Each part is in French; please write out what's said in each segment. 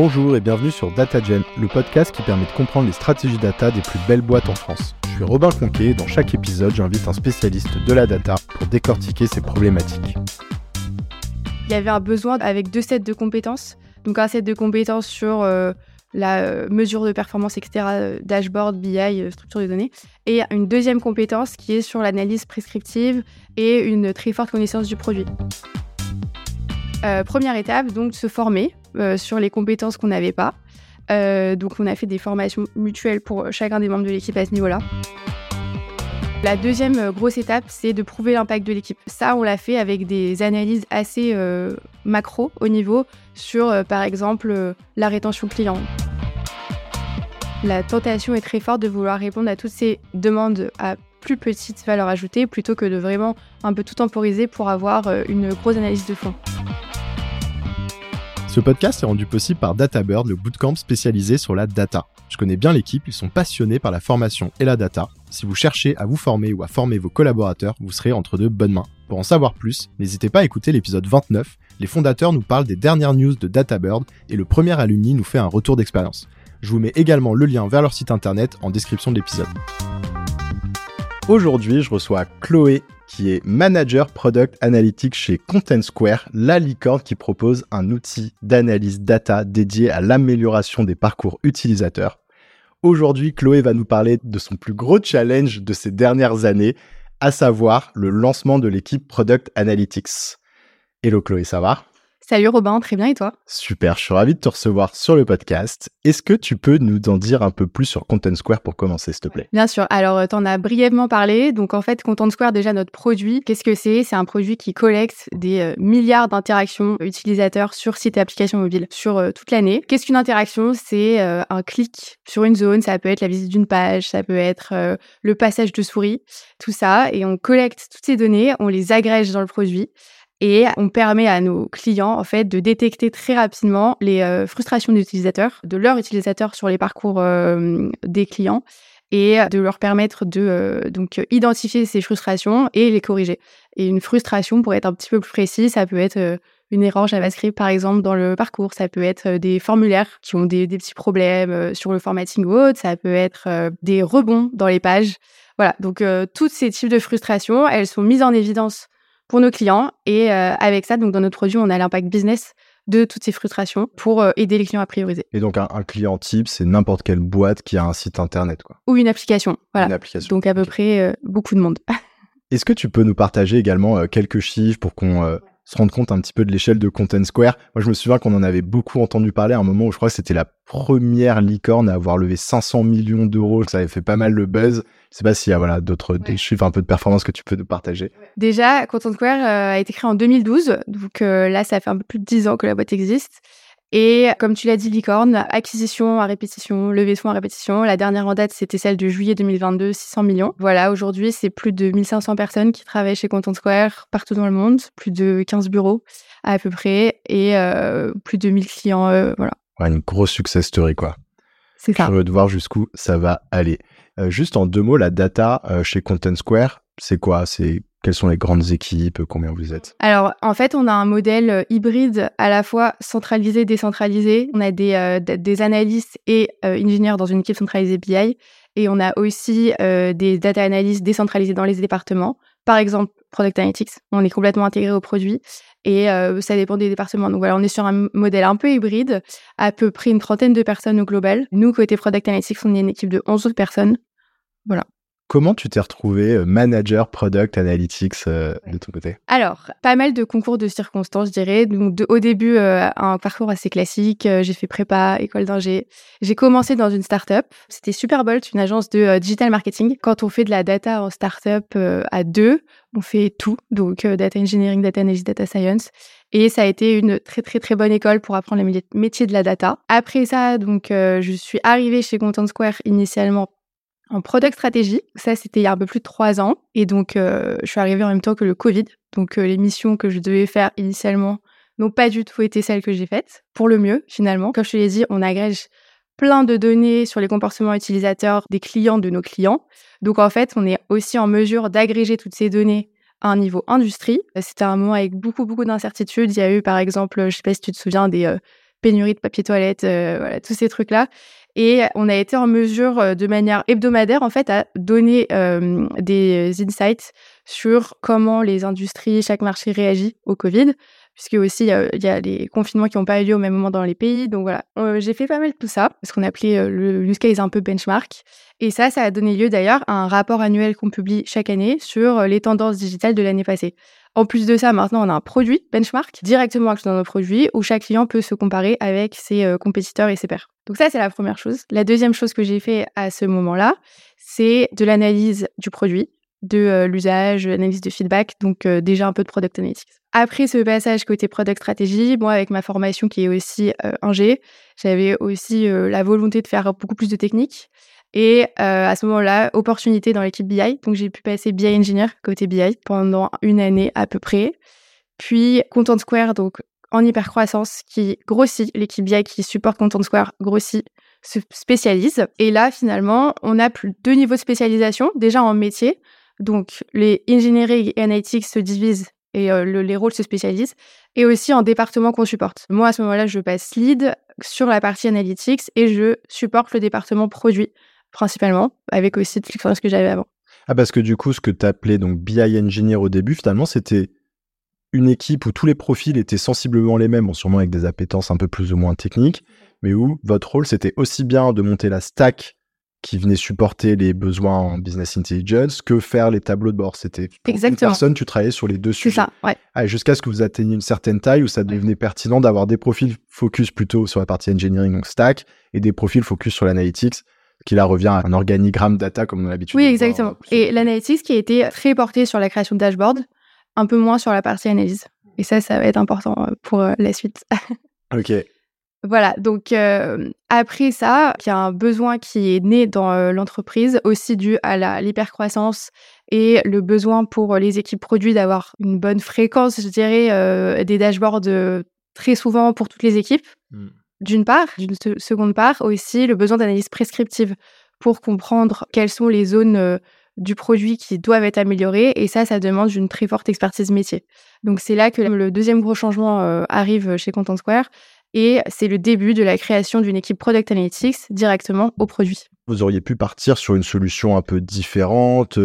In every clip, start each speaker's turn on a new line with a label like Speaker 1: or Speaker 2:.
Speaker 1: Bonjour et bienvenue sur DataGen, le podcast qui permet de comprendre les stratégies data des plus belles boîtes en France. Je suis Robin Conquet et dans chaque épisode, j'invite un spécialiste de la data pour décortiquer ces problématiques.
Speaker 2: Il y avait un besoin avec deux sets de compétences. Donc un set de compétences sur euh, la euh, mesure de performance, etc., euh, dashboard, BI, structure de données, et une deuxième compétence qui est sur l'analyse prescriptive et une très forte connaissance du produit. première étape, donc se former sur les compétences qu'on n'avait pas. donc on a fait des formations mutuelles pour chacun des membres de l'équipe à ce niveau-là. La deuxième euh, grosse étape, c'est de prouver l'impact de l'équipe. Ça, on l'a fait avec des analyses assez euh, macro au niveau sur, euh, par exemple, la rétention client. La tentation est très forte de vouloir répondre à toutes ces demandes à plus petite valeur ajoutée plutôt que de vraiment un peu tout temporiser pour avoir une grosse analyse de fond.
Speaker 1: Ce podcast est rendu possible par DataBird, le bootcamp spécialisé sur la data. Je connais bien l'équipe, ils sont passionnés par la formation et la data. Si vous cherchez à vous former ou à former vos collaborateurs, vous serez entre de bonnes mains. Pour en savoir plus, n'hésitez pas à écouter l'épisode 29. Les fondateurs nous parlent des dernières news de DataBird et le premier alumni nous fait un retour d'expérience. Je vous mets également le lien vers leur site internet en description de l'épisode. Aujourd'hui, je reçois Chloé qui est Manager Product Analytics chez Content Square, la licorne qui propose un outil d'analyse data dédié à l'amélioration des parcours utilisateurs. Aujourd'hui, Chloé va nous parler de son plus gros challenge de ces dernières années, à savoir le lancement de l'équipe Product Analytics. Hello Chloé, ça va?
Speaker 2: Salut Robin, très bien et toi?
Speaker 1: Super, je suis ravi de te recevoir sur le podcast. Est-ce que tu peux nous en dire un peu plus sur Content Square pour commencer, s'il te plaît?
Speaker 2: Bien sûr. Alors, euh, tu en as brièvement parlé. Donc, en fait, Content Square, déjà, notre produit, qu'est-ce que c'est? C'est un produit qui collecte des euh, milliards d'interactions utilisateurs sur site et applications mobiles sur euh, toute l'année. Qu'est-ce qu'une interaction? C'est un clic sur une zone. Ça peut être la visite d'une page, ça peut être le passage de souris, tout ça. Et on collecte toutes ces données, on les agrège dans le produit et on permet à nos clients en fait de détecter très rapidement les euh, frustrations des utilisateurs, de leurs utilisateurs sur les parcours euh, des clients et de leur permettre de euh, donc identifier ces frustrations et les corriger. Et une frustration, pour être un petit peu plus précis, ça peut être une erreur JavaScript par exemple dans le parcours, ça peut être des formulaires qui ont des, des petits problèmes sur le formatting ou autre, ça peut être des rebonds dans les pages. Voilà, donc tous ces types de frustrations, elles sont mises en évidence pour nos clients. Et euh, avec ça, donc dans notre produit, on a l'impact business de toutes ces frustrations pour euh, aider les clients à prioriser.
Speaker 1: Et donc un, client type, c'est n'importe quelle boîte qui a un site internet, quoi.
Speaker 2: Ou une application. Voilà. Une application. Donc à peu près euh, beaucoup de monde.
Speaker 1: Est-ce que tu peux nous partager également quelques chiffres pour qu'on se rendre compte un petit peu de l'échelle de Content Square. Moi, je me souviens qu'on en avait beaucoup entendu parler à un moment où je crois que c'était la première licorne à avoir levé 500 millions d'euros. Ça avait fait pas mal le buzz. Je sais pas s'il y a voilà, d'autres chiffres, un peu de performance que tu peux nous partager.
Speaker 2: Déjà, Content Square euh, a été créé en 2012. Donc euh, là, ça fait un peu plus de 10 ans que la boîte existe. Et comme tu l'as dit, licorne, acquisition à répétition, levée de fonds à répétition. La dernière en date, c'était celle de juillet 2022, 600 millions. Voilà, aujourd'hui, c'est plus de 1500 personnes qui travaillent chez Content Square partout dans le monde, plus de 15 bureaux à peu près, et euh, plus de 1000 clients. Euh, voilà.
Speaker 1: une grosse success story, quoi.
Speaker 2: C'est ça.
Speaker 1: Je veux de voir jusqu'où ça va aller. Euh, juste en deux mots, la data chez Content Square, c'est quoi? C'est quelles sont les grandes équipes Combien vous êtes?
Speaker 2: Alors, en fait, on a un modèle euh, hybride à la fois centralisé, décentralisé. On a des, euh, des analystes et euh, ingénieurs dans une équipe centralisée BI. Et on a aussi des data analysts décentralisés dans les départements. Par exemple, Product Analytics, on est complètement intégré au produit et ça dépend des départements. Donc voilà, on est sur un modèle un peu hybride, à peu près une trentaine de personnes au global. Nous, côté Product Analytics, on est une équipe de 11 personnes. Voilà.
Speaker 1: Comment tu t'es retrouvé euh, manager product analytics euh, de ton côté?
Speaker 2: Alors, pas mal de concours de circonstances, je dirais. Donc, au début, euh, un parcours assez classique. j'ai fait prépa, école d'ingé. J'ai commencé dans une startup. C'était Superbolt, une agence de digital marketing. Quand on fait de la data en startup à deux, on fait tout. Donc, data engineering, data analysis, data science. Et ça a été une très très très bonne école pour apprendre le métier de la data. Après ça, donc, je suis arrivée chez Content Square initialement en product stratégie. Ça, c'était il y a un peu plus de trois ans. Et donc, euh, je suis arrivée en même temps que le Covid. Donc, euh, les missions que je devais faire initialement n'ont pas du tout été celles que j'ai faites. Pour le mieux, finalement. Comme je te l'ai dit, on agrège plein de données sur les comportements utilisateurs des clients de nos clients. Donc, en fait, on est aussi en mesure d'agréger toutes ces données à un niveau industrie. C'était un moment avec beaucoup, beaucoup d'incertitudes. Il y a eu, par exemple, je ne sais pas si tu te souviens, des, euh, pénurie de papier toilette, voilà, tous ces trucs-là. Et on a été en mesure, de manière hebdomadaire, en fait, à donner des insights sur comment les industries, chaque marché réagit au Covid puisque aussi il y, a les confinements qui n'ont pas eu lieu au même moment dans les pays. Donc voilà, j'ai fait pas mal de tout ça, ce qu'on appelait le use case un peu benchmark. Et ça, ça a donné lieu d'ailleurs à un rapport annuel qu'on publie chaque année sur les tendances digitales de l'année passée. En plus de ça, maintenant, on a un produit benchmark directement dans nos produits où chaque client peut se comparer avec ses compétiteurs et ses pairs. Donc ça, c'est la première chose. La deuxième chose que j'ai fait à ce moment-là, c'est de l'analyse du produit de l'usage, l'analyse de feedback, donc déjà un peu de product analytics. Après ce passage côté product stratégie, moi avec ma formation qui est aussi un G, j'avais aussi la volonté de faire beaucoup plus de technique. Et à ce moment-là, opportunité dans l'équipe BI. Donc j'ai pu passer BI Engineer côté BI pendant une année à peu près. Puis Content Square, donc en hypercroissance, qui grossit, l'équipe BI qui supporte Content Square grossit, se spécialise. Et là, finalement, on a plus deux niveaux de spécialisation, déjà en métier. Donc, les engineering et analytics se divisent et euh, les rôles se spécialisent, et aussi en département qu'on supporte. Moi, à ce moment-là, je passe lead sur la partie analytics et je supporte le département produit, principalement, avec aussi toute l'expérience que j'avais avant.
Speaker 1: Ah, parce que du coup, ce que tu appelais donc BI Engineer au début, finalement, c'était une équipe où tous les profils étaient sensiblement les mêmes, sûrement avec des appétences un peu plus ou moins techniques, mais où votre rôle, c'était aussi bien de monter la stack qui venait supporter les besoins en business intelligence que faire les tableaux de bord. C'était
Speaker 2: Exactement.
Speaker 1: une personne, tu travaillais sur les deux sujets.
Speaker 2: C'est ça, ouais.
Speaker 1: Ah, jusqu'à ce que vous atteigniez une certaine taille où ça devenait pertinent d'avoir des profils focus plutôt sur la partie engineering, donc stack, et des profils focus sur l'analytics, qui là revient à un organigramme data comme on a l'habitude.
Speaker 2: Oui, exactement. et l'analytics qui a été très porté sur la création de dashboard, un peu moins sur la partie analyse. Et ça, ça va être important euh, pour euh, la suite.
Speaker 1: ok.
Speaker 2: Voilà, donc après ça, il y a un besoin qui est né dans l'entreprise, aussi dû à l'hypercroissance et le besoin pour les équipes produits d'avoir une bonne fréquence, je dirais, des dashboards très souvent pour toutes les équipes, mmh. d'une part. D'une seconde part, aussi le besoin d'analyse prescriptive pour comprendre quelles sont les zones du produit qui doivent être améliorées. Et ça, ça demande une très forte expertise métier. Donc c'est là que le deuxième gros changement arrive chez Content Square et c'est le début de la création d'une équipe Product Analytics directement au produit.
Speaker 1: Vous auriez pu partir sur une solution un peu différente.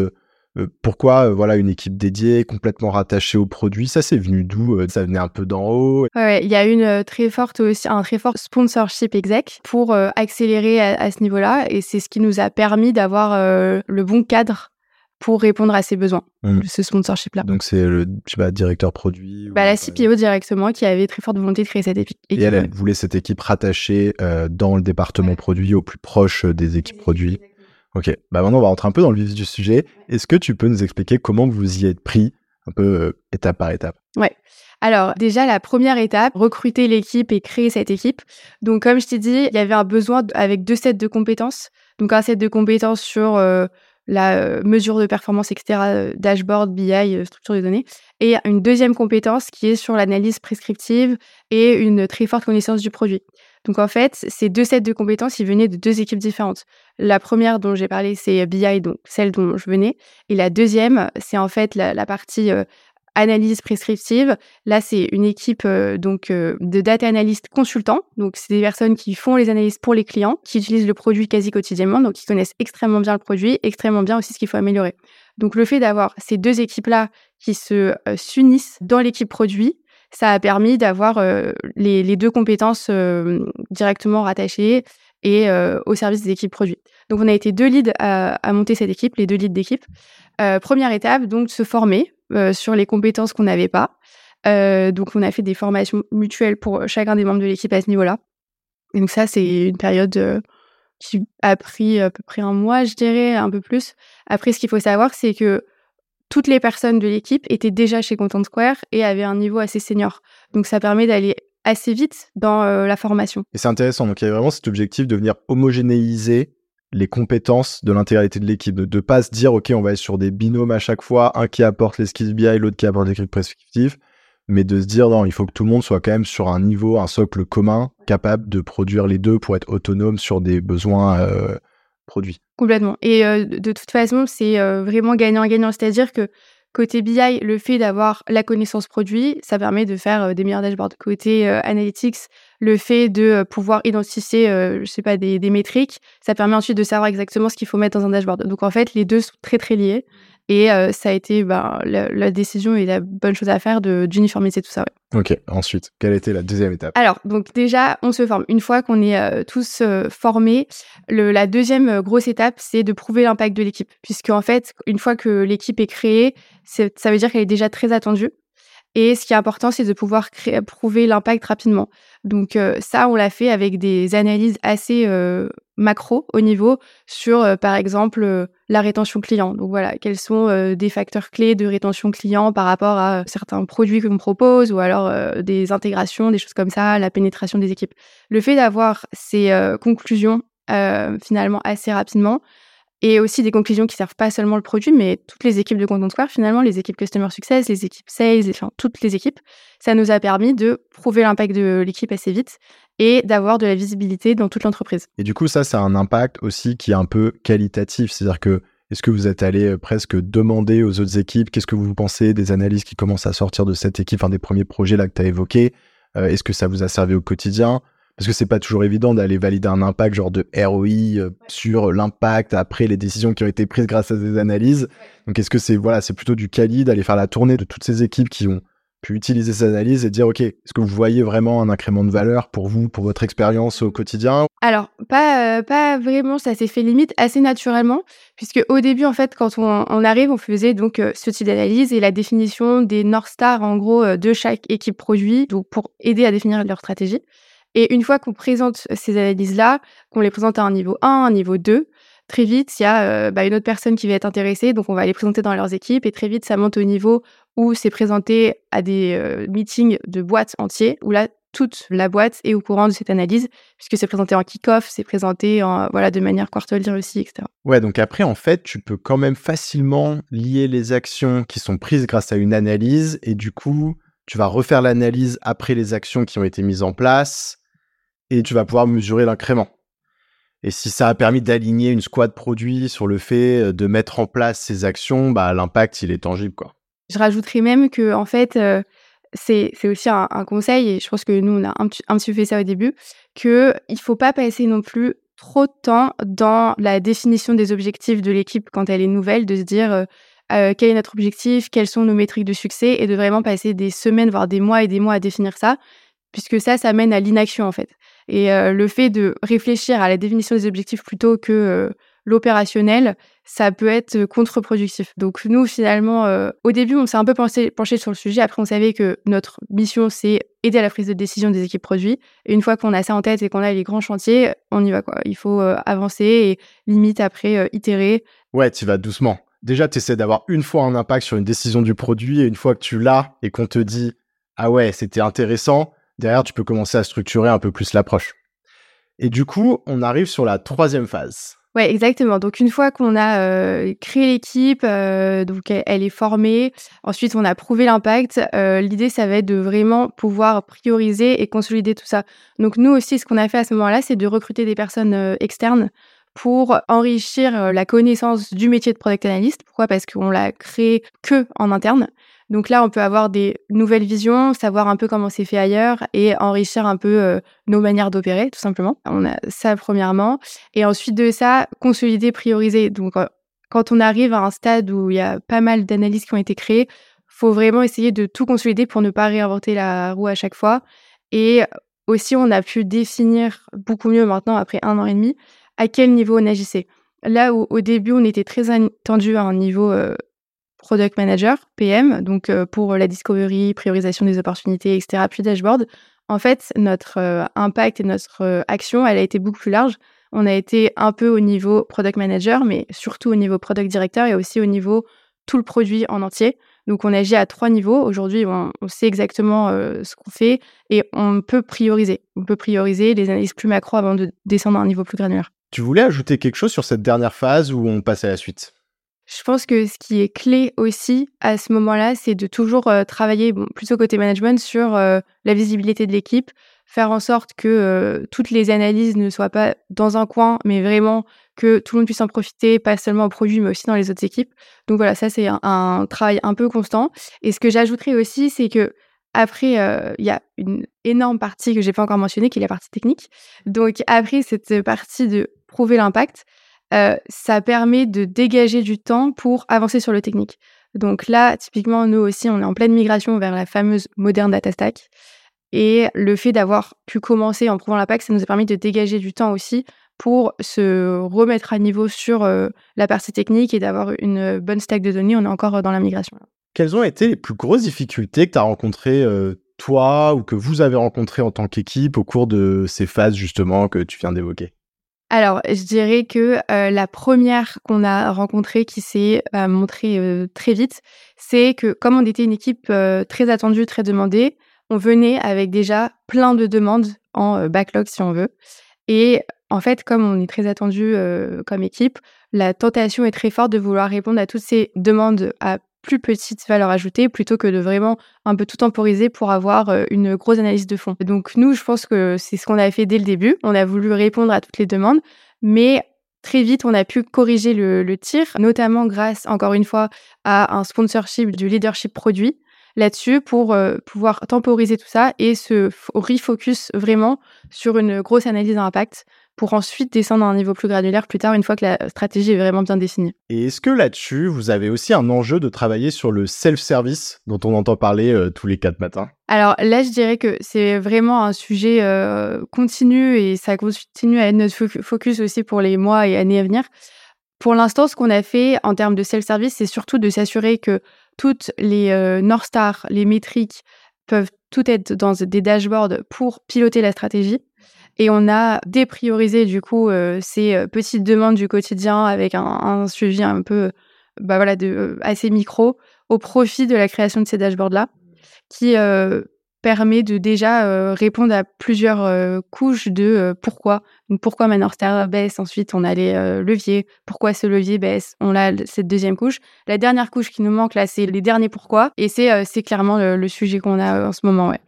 Speaker 1: Euh, euh, pourquoi euh, voilà une équipe dédiée, complètement rattachée au produit Ça, c'est venu d'où Ça venait un peu d'en haut?
Speaker 2: Ouais, il y a une très forte aussi, un très fort sponsorship exec pour accélérer à, ce niveau-là, et c'est ce qui nous a permis d'avoir le bon cadre pour répondre à ses besoins, mmh. ce sponsorship-là.
Speaker 1: Donc c'est le je sais pas, directeur produit
Speaker 2: bah, La CPO directement qui avait très forte volonté de créer cette équipe.
Speaker 1: Et elle, voulait cette équipe rattachée euh, dans le département produit, au plus proche euh, des équipes produits. Ok, bah maintenant on va rentrer un peu dans le vif du sujet. Est-ce que tu peux nous expliquer comment vous y êtes pris, un peu euh, étape par étape?
Speaker 2: Ouais. Alors déjà la première étape, recruter l'équipe et créer cette équipe. Donc comme je t'ai dit, il y avait un besoin avec deux sets de compétences. Donc un set de compétences sur la mesure de performance, etc., dashboard, BI, structure de données. Et une deuxième compétence qui est sur l'analyse prescriptive et une très forte connaissance du produit. Donc en fait, ces deux sets de compétences, ils venaient de deux équipes différentes. La première dont j'ai parlé, c'est BI, donc celle dont je venais. Et la deuxième, c'est en fait la, partie analyse prescriptive. Là, c'est une équipe euh, donc euh, de data analystes consultants. Donc, c'est des personnes qui font les analyses pour les clients, qui utilisent le produit quasi quotidiennement, donc qui connaissent extrêmement bien le produit, extrêmement bien aussi ce qu'il faut améliorer. Donc, le fait d'avoir ces deux équipes-là qui se euh, s'unissent dans l'équipe produit, ça a permis d'avoir les, deux compétences directement rattachées et au service des équipes produits. Donc, on a été deux leads à, monter cette équipe, les deux leads d'équipe. première étape, donc se former euh, sur les compétences qu'on n'avait pas. Euh, donc, on a fait des formations mutuelles pour chacun des membres de l'équipe à ce niveau-là. Donc, ça, c'est une période euh, qui a pris à peu près un mois, je dirais, un peu plus. Après, ce qu'il faut savoir, c'est que toutes les personnes de l'équipe étaient déjà chez Content Square et avaient un niveau assez senior. Donc, ça permet d'aller assez vite dans la formation.
Speaker 1: Et c'est intéressant. Donc, il y a vraiment cet objectif de venir homogénéiser les compétences de l'intégralité de l'équipe, de ne pas se dire, OK, on va être sur des binômes à chaque fois, un qui apporte les skills BI, l'autre qui apporte les scripts prescriptifs, mais de se dire, non, il faut que tout le monde soit quand même sur un niveau, un socle commun, capable de produire les deux pour être autonome sur des besoins euh, produits.
Speaker 2: Complètement. Et euh, de toute façon, c'est euh, vraiment gagnant-gagnant, c'est-à-dire que Côté BI, le fait d'avoir la connaissance produit, ça permet de faire des meilleurs dashboards. Côté analytics, le fait de pouvoir identifier, je sais pas, des, des métriques, ça permet ensuite de savoir exactement ce qu'il faut mettre dans un dashboard. Donc en fait, les deux sont très très liés. Et ça a été ben, la, décision et la bonne chose à faire d'uniformiser tout ça.
Speaker 1: Ok, ensuite, quelle était la deuxième étape?
Speaker 2: Alors, donc déjà, on se forme. Une fois qu'on est tous formés, le, la deuxième grosse étape, c'est de prouver l'impact de l'équipe. Puisque, en fait, une fois que l'équipe est créée, ça veut dire qu'elle est déjà très attendue. Et ce qui est important, c'est de pouvoir prouver l'impact rapidement. Donc ça, on l'a fait avec des analyses assez macro au niveau sur, par exemple, la rétention client. Donc voilà, quels sont des facteurs clés de rétention client par rapport à certains produits que l'on propose ou alors des intégrations, des choses comme ça, la pénétration des équipes. Le fait d'avoir ces conclusions finalement assez rapidement, et aussi des conclusions qui servent pas seulement le produit, mais toutes les équipes de Content Square, finalement, les équipes Customer Success, les équipes Sales, enfin toutes les équipes, ça nous a permis de prouver l'impact de l'équipe assez vite et d'avoir de la visibilité dans toute l'entreprise.
Speaker 1: Et du coup, ça, c'est un impact aussi qui est un peu qualitatif, c'est-à-dire que est-ce que vous êtes allé euh, presque demander aux autres équipes qu'est-ce que vous pensez des analyses qui commencent à sortir de cette équipe, enfin des premiers projets là que tu as évoqués euh, Est-ce que ça vous a servi au quotidien? Parce que c'est pas toujours évident d'aller valider un impact genre de ROI euh, sur l'impact après les décisions qui ont été prises grâce à des analyses. Donc est-ce que c'est voilà, c'est plutôt du quali d'aller faire la tournée de toutes ces équipes qui ont pu utiliser ces analyses et dire ok, est-ce que vous voyez vraiment un incrément de valeur pour vous, pour votre expérience au quotidien?
Speaker 2: Alors pas euh, pas vraiment, ça s'est fait limite assez naturellement puisque au début en fait quand on, arrive, on faisait donc euh, ce type d'analyse et la définition des North Stars en gros de chaque équipe produit donc pour aider à définir leur stratégie. Et une fois qu'on présente ces analyses-là, qu'on les présente à un niveau 1, un niveau 2, très vite, il y a euh, bah, une autre personne qui va être intéressée, donc on va les présenter dans leurs équipes, et très vite, ça monte au niveau où c'est présenté à des euh, meetings de boîtes entiers, où là, toute la boîte est au courant de cette analyse, puisque c'est présenté en kick-off, c'est présenté en, voilà, de manière quarterly aussi, etc.
Speaker 1: Ouais, donc après, en fait, tu peux quand même facilement lier les actions qui sont prises grâce à une analyse, et du coup, tu vas refaire l'analyse après les actions qui ont été mises en place, et tu vas pouvoir mesurer l'incrément. Et si ça a permis d'aligner une squad produit sur le fait euh, de mettre en place ces actions, bah, l'impact, il est tangible. Quoi.
Speaker 2: Je rajouterais même que, en fait, euh, c'est, aussi un, conseil, et je pense que nous, on a un, petit peu fait ça au début, qu'il ne faut pas passer non plus trop de temps dans la définition des objectifs de l'équipe quand elle est nouvelle, de se dire euh, quel est notre objectif, quelles sont nos métriques de succès, et de vraiment passer des semaines, voire des mois et des mois à définir ça, puisque ça, ça mène à l'inaction, en fait. Et le fait de réfléchir à la définition des objectifs plutôt que l'opérationnel, ça peut être contre-productif. Donc nous, finalement, au début, on s'est un peu penché, sur le sujet. Après, on savait que notre mission, c'est aider à la prise de décision des équipes produits. Et une fois qu'on a ça en tête et qu'on a les grands chantiers, on y va. Il faut avancer et limite après itérer.
Speaker 1: Ouais, tu vas doucement. Déjà, tu essaies d'avoir une fois un impact sur une décision du produit et une fois que tu l'as et qu'on te dit ah ouais, c'était intéressant, derrière, tu peux commencer à structurer un peu plus l'approche. Et du coup, on arrive sur la troisième phase.
Speaker 2: Ouais, exactement. Donc une fois qu'on a euh, créé l'équipe, euh, donc elle, est formée, ensuite on a prouvé l'impact. Euh, l'idée, ça va être de vraiment pouvoir prioriser et consolider tout ça. Donc nous aussi, ce qu'on a fait à ce moment-là, c'est de recruter des personnes externes pour enrichir la connaissance du métier de product analyst. Pourquoi? Parce qu'on l'a créé que en interne. Donc là, on peut avoir des nouvelles visions, savoir un peu comment c'est fait ailleurs et enrichir un peu euh, nos manières d'opérer, tout simplement. On a ça premièrement. Et ensuite de ça, consolider, prioriser. Donc euh, quand on arrive à un stade où il y a pas mal d'analyses qui ont été créées, faut vraiment essayer de tout consolider pour ne pas réinventer la roue à chaque fois. Et aussi, on a pu définir beaucoup mieux maintenant, après un an et demi, à quel niveau on agissait. Là où au début, on était très attendu à un niveau euh, product manager, PM, donc euh, pour la discovery, priorisation des opportunités, etc., puis dashboard. En fait, notre euh, impact et notre euh, action, elle a été beaucoup plus large. On a été un peu au niveau product manager, mais surtout au niveau product directeur et aussi au niveau tout le produit en entier. Donc, on agit à trois niveaux. Aujourd'hui, on, sait exactement ce qu'on fait et on peut prioriser. On peut prioriser les analyses plus macro avant de descendre à un niveau plus granulaire.
Speaker 1: Tu voulais ajouter quelque chose sur cette dernière phase où on passe à la suite?
Speaker 2: Je pense que ce qui est clé aussi à ce moment-là, c'est de toujours travailler, bon, plutôt côté management, sur la visibilité de l'équipe, faire en sorte que toutes les analyses ne soient pas dans un coin, mais vraiment que tout le monde puisse en profiter, pas seulement au produit, mais aussi dans les autres équipes. Donc voilà, ça c'est un, travail un peu constant. Et ce que j'ajouterais aussi, c'est que après, il y a une énorme partie que j'ai pas encore mentionnée, qui est la partie technique. Donc après cette partie de prouver l'impact, ça permet de dégager du temps pour avancer sur le technique. Donc là, typiquement, nous aussi, on est en pleine migration vers la fameuse moderne data stack. Et le fait d'avoir pu commencer en prouvant l'impact, ça nous a permis de dégager du temps aussi pour se remettre à niveau sur la partie technique et d'avoir une bonne stack de données. On est encore dans la migration.
Speaker 1: Quelles ont été les plus grosses difficultés que tu as rencontrées toi ou que vous avez rencontrées en tant qu'équipe au cours de ces phases justement que tu viens d'évoquer?
Speaker 2: Alors, je dirais que la première qu'on a rencontrée qui s'est montrée très vite, c'est que comme on était une équipe très attendue, très demandée, on venait avec déjà plein de demandes en backlog si on veut. Et en fait, comme on est très attendu comme équipe, la tentation est très forte de vouloir répondre à toutes ces demandes à plus petite valeur ajoutée plutôt que de vraiment un peu tout temporiser pour avoir une grosse analyse de fond. Donc nous, je pense que c'est ce qu'on a fait dès le début. On a voulu répondre à toutes les demandes, mais très vite, on a pu corriger le, tir, notamment grâce, encore une fois, à un sponsorship du leadership produit là-dessus pour pouvoir temporiser tout ça et se refocus vraiment sur une grosse analyse d'impact pour ensuite descendre à un niveau plus granulaire plus tard, une fois que la stratégie est vraiment bien définie.
Speaker 1: Et est-ce que là-dessus, vous avez aussi un enjeu de travailler sur le self-service dont on entend parler tous les quatre matins?
Speaker 2: Alors là, je dirais que c'est vraiment un sujet continu et ça continue à être notre focus aussi pour les mois et années à venir. Pour l'instant, ce qu'on a fait en termes de self-service, c'est surtout de s'assurer que toutes les North Star, les métriques peuvent tout être dans des dashboards pour piloter la stratégie. Et on a dépriorisé du coup ces petites demandes du quotidien avec un, suivi un peu bah voilà, de, assez micro au profit de la création de ces dashboards-là, qui permet de déjà répondre à plusieurs couches de pourquoi. Donc pourquoi ma North Star baisse, ensuite on a les leviers, pourquoi ce levier baisse, on a cette deuxième couche. La dernière couche qui nous manque là, c'est les derniers pourquoi, et c'est clairement le, sujet qu'on a en ce moment. Ouais.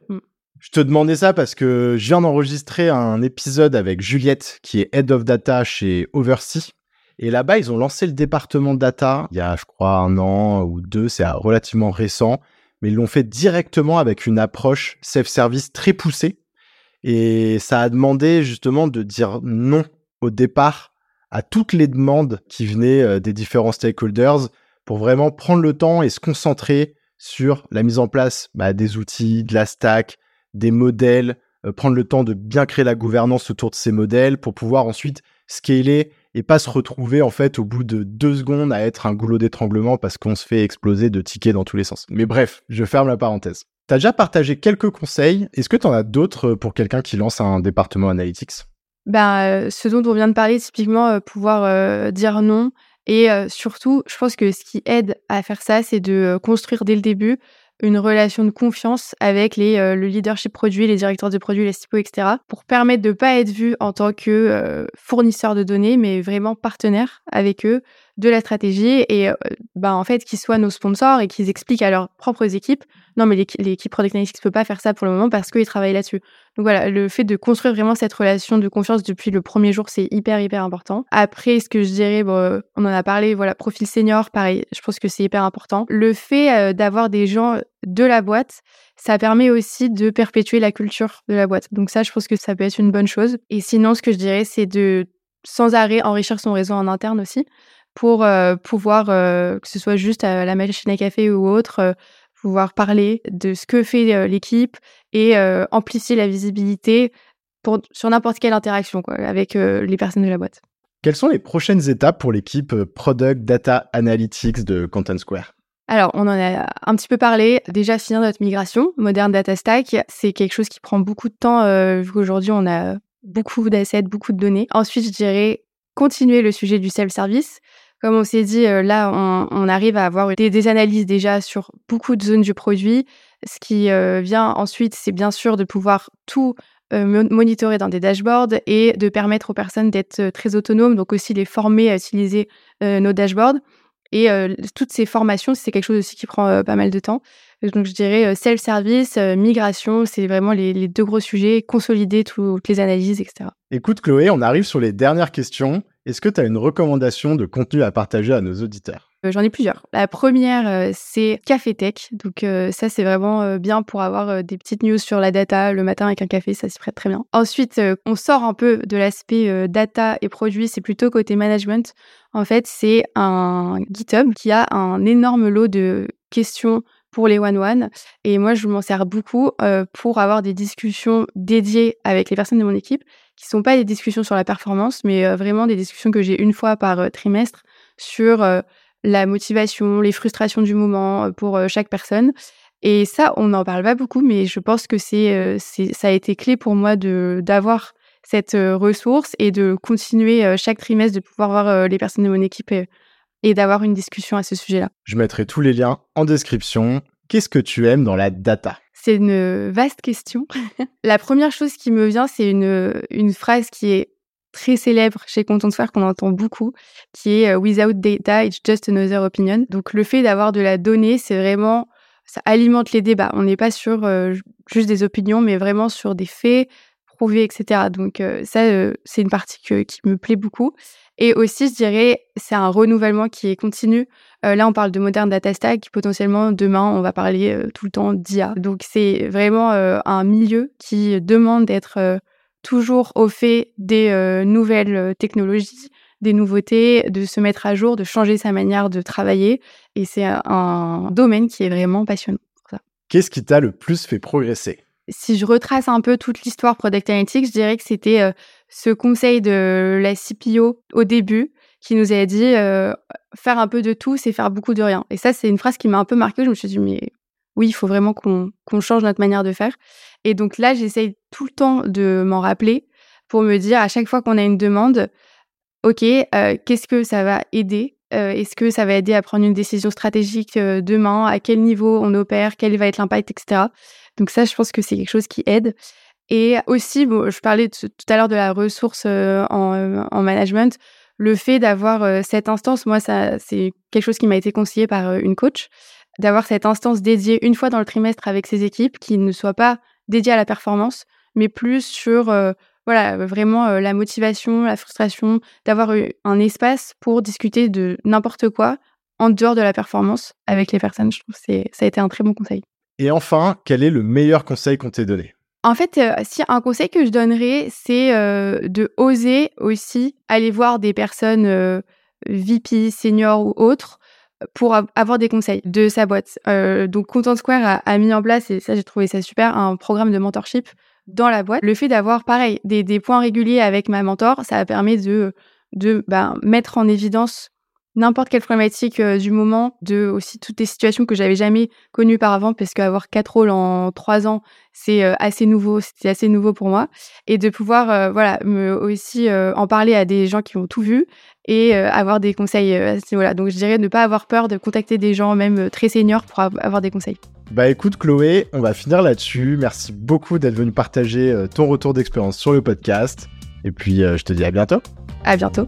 Speaker 1: Je te demandais ça parce que je viens d'enregistrer un épisode avec Juliette, qui est Head of Data chez Oversea. Et là-bas, ils ont lancé le département data il y a, je crois, un an ou deux, c'est relativement récent, mais ils l'ont fait directement avec une approche self-service très poussée. Et ça a demandé justement de dire non au départ à toutes les demandes qui venaient euh, des différents stakeholders pour vraiment prendre le temps et se concentrer sur la mise en place bah, des outils, de la stack, des modèles, euh, prendre le temps de bien créer la gouvernance autour de ces modèles pour pouvoir ensuite scaler et pas se retrouver en fait au bout de deux secondes à être un goulot d'étranglement parce qu'on se fait exploser de tickets dans tous les sens. Mais bref, je ferme la parenthèse. T'as déjà partagé quelques conseils. Est-ce que tu en as d'autres euh, pour quelqu'un qui lance un département analytics?
Speaker 2: Ben, ce dont on vient de parler, typiquement, pouvoir dire non. Et surtout, je pense que ce qui aide à faire ça, c'est de construire dès le début une relation de confiance avec les, euh, le leadership produit, les directeurs de produits, les CIPO, etc., pour permettre de ne pas être vu en tant que euh, fournisseur de données, mais vraiment partenaire avec eux de la stratégie et bah, en fait qu'ils soient nos sponsors et qu'ils expliquent à leurs propres équipes non mais l'équipe Product Analytics ne peut pas faire ça pour le moment parce qu'ils travaillent là-dessus. Donc voilà, le fait de construire vraiment cette relation de confiance depuis le premier jour, c'est hyper hyper important. Après, ce que je dirais, bon, on en a parlé, voilà, profil senior, pareil, je pense que c'est hyper important. Le fait d'avoir des gens de la boîte, ça permet aussi de perpétuer la culture de la boîte. Donc ça, je pense que ça peut être une bonne chose. Et sinon, ce que je dirais, c'est de sans arrêt enrichir son réseau en interne aussi pour pouvoir, que ce soit juste à la machine à café ou autre, pouvoir parler de ce que fait l'équipe et amplifier la visibilité pour, sur n'importe quelle interaction quoi, avec les personnes de la boîte.
Speaker 1: Quelles sont les prochaines étapes pour l'équipe Product Data Analytics de Content Square?
Speaker 2: Alors, on en a un petit peu parlé. Déjà, finir notre migration, Modern Data Stack, c'est quelque chose qui prend beaucoup de temps, vu qu'aujourd'hui, on a beaucoup d'assets, beaucoup de données. Ensuite, je dirais continuer le sujet du self-service. Comme on s'est dit, euh, là, on, arrive à avoir des, analyses déjà sur beaucoup de zones du produit. Ce qui euh, vient ensuite, c'est bien sûr de pouvoir tout euh, monitorer dans des dashboards et de permettre aux personnes d'être très autonomes, donc aussi les former à utiliser nos dashboards. Et toutes ces formations, c'est quelque chose aussi qui prend pas mal de temps. Donc je dirais self-service, migration, c'est vraiment les, les, deux gros sujets, consolider toutes les analyses, etc.
Speaker 1: Écoute Chloé, on arrive sur les dernières questions. Est-ce que tu as une recommandation de contenu à partager à nos auditeurs?
Speaker 2: Euh, J'en ai plusieurs. La première, euh, c'est Café Tech. Donc euh, ça, c'est vraiment bien pour avoir des petites news sur la data le matin avec un café, ça s'y prête très bien. Ensuite, on sort un peu de l'aspect data et produits, c'est plutôt côté management. En fait, c'est un GitHub qui a un énorme lot de questions pour les one-one. Et moi, je m'en sers beaucoup pour avoir des discussions dédiées avec les personnes de mon équipe qui sont pas des discussions sur la performance, mais euh, vraiment des discussions que j'ai une fois par euh, trimestre sur euh, la motivation, les frustrations du moment pour chaque personne. Et ça, on n'en parle pas beaucoup, mais je pense que c'est, ça a été clé pour moi de d'avoir cette ressource et de continuer chaque trimestre de pouvoir voir les personnes de mon équipe et, et d'avoir une discussion à ce sujet-là.
Speaker 1: Je mettrai tous les liens en description. Qu'est-ce que tu aimes dans la data?
Speaker 2: C'est une vaste question. la première chose qui me vient, c'est une, une phrase qui est très célèbre chez Content Square qu'on entend beaucoup, qui est Without data, it's just another opinion. Donc le fait d'avoir de la donnée, c'est vraiment ça alimente les débats. On n'est pas sur juste des opinions, mais vraiment sur des faits prouvés, etc. Donc ça, c'est une partie qui me plaît beaucoup. Et aussi, je dirais, c'est un renouvellement qui est continu. Euh, là, on parle de moderne data stack. Potentiellement, demain, on va parler euh, tout le temps d'IA. Donc, c'est vraiment euh, un milieu qui demande d'être toujours au fait des nouvelles technologies, des nouveautés, de se mettre à jour, de changer sa manière de travailler. Et c'est un domaine qui est vraiment passionnant.
Speaker 1: Qu'est-ce qui t'a le plus fait progresser?
Speaker 2: Si je retrace un peu toute l'histoire Product Analytics, je dirais que c'était ce conseil de la CPO au début qui nous a dit faire un peu de tout, c'est faire beaucoup de rien. Et ça, c'est une phrase qui m'a un peu marquée. Je me suis dit, mais oui, il faut vraiment qu'on change notre manière de faire. Et donc là, j'essaye tout le temps de m'en rappeler pour me dire à chaque fois qu'on a une demande, OK, qu'est-ce que ça va aider? Est-ce que ça va aider à prendre une décision stratégique demain? À quel niveau on opère? Quel va être l'impact, etc. Donc ça, je pense que c'est quelque chose qui aide. Et aussi, bon, je parlais tout à l'heure de la ressource en, management. Le fait d'avoir cette instance, moi, ça, c'est quelque chose qui m'a été conseillé par une coach, d'avoir cette instance dédiée une fois dans le trimestre avec ses équipes, qui ne soit pas dédiée à la performance, mais plus sur voilà vraiment la motivation, la frustration, d'avoir un espace pour discuter de n'importe quoi en dehors de la performance avec les personnes. Je trouve que ça a été un très bon conseil.
Speaker 1: Et enfin, quel est le meilleur conseil qu'on t'ait donné?
Speaker 2: En fait, euh, si un conseil que je donnerais, c'est euh, de oser aussi aller voir des personnes euh, VP, seniors ou autres pour avoir des conseils de sa boîte. donc Content Square a, mis en place, et ça j'ai trouvé ça super, un programme de mentorship dans la boîte. Le fait d'avoir, pareil, des, points réguliers avec ma mentor, ça a permis de, de ben, mettre en évidence n'importe quelle problématique euh, du moment, de aussi toutes les situations que j'avais jamais connues par avant, parce qu'avoir quatre rôles en trois ans, c'est euh, assez nouveau, c'était assez nouveau pour moi, et de pouvoir euh, voilà me aussi en parler à des gens qui ont tout vu et avoir des conseils à ce niveau-là. Donc je dirais ne pas avoir peur de contacter des gens même très seniors pour avoir des conseils.
Speaker 1: Bah écoute Chloé, on va finir là-dessus. Merci beaucoup d'être venu partager ton retour d'expérience sur le podcast. Et puis je te dis à bientôt.
Speaker 2: À bientôt.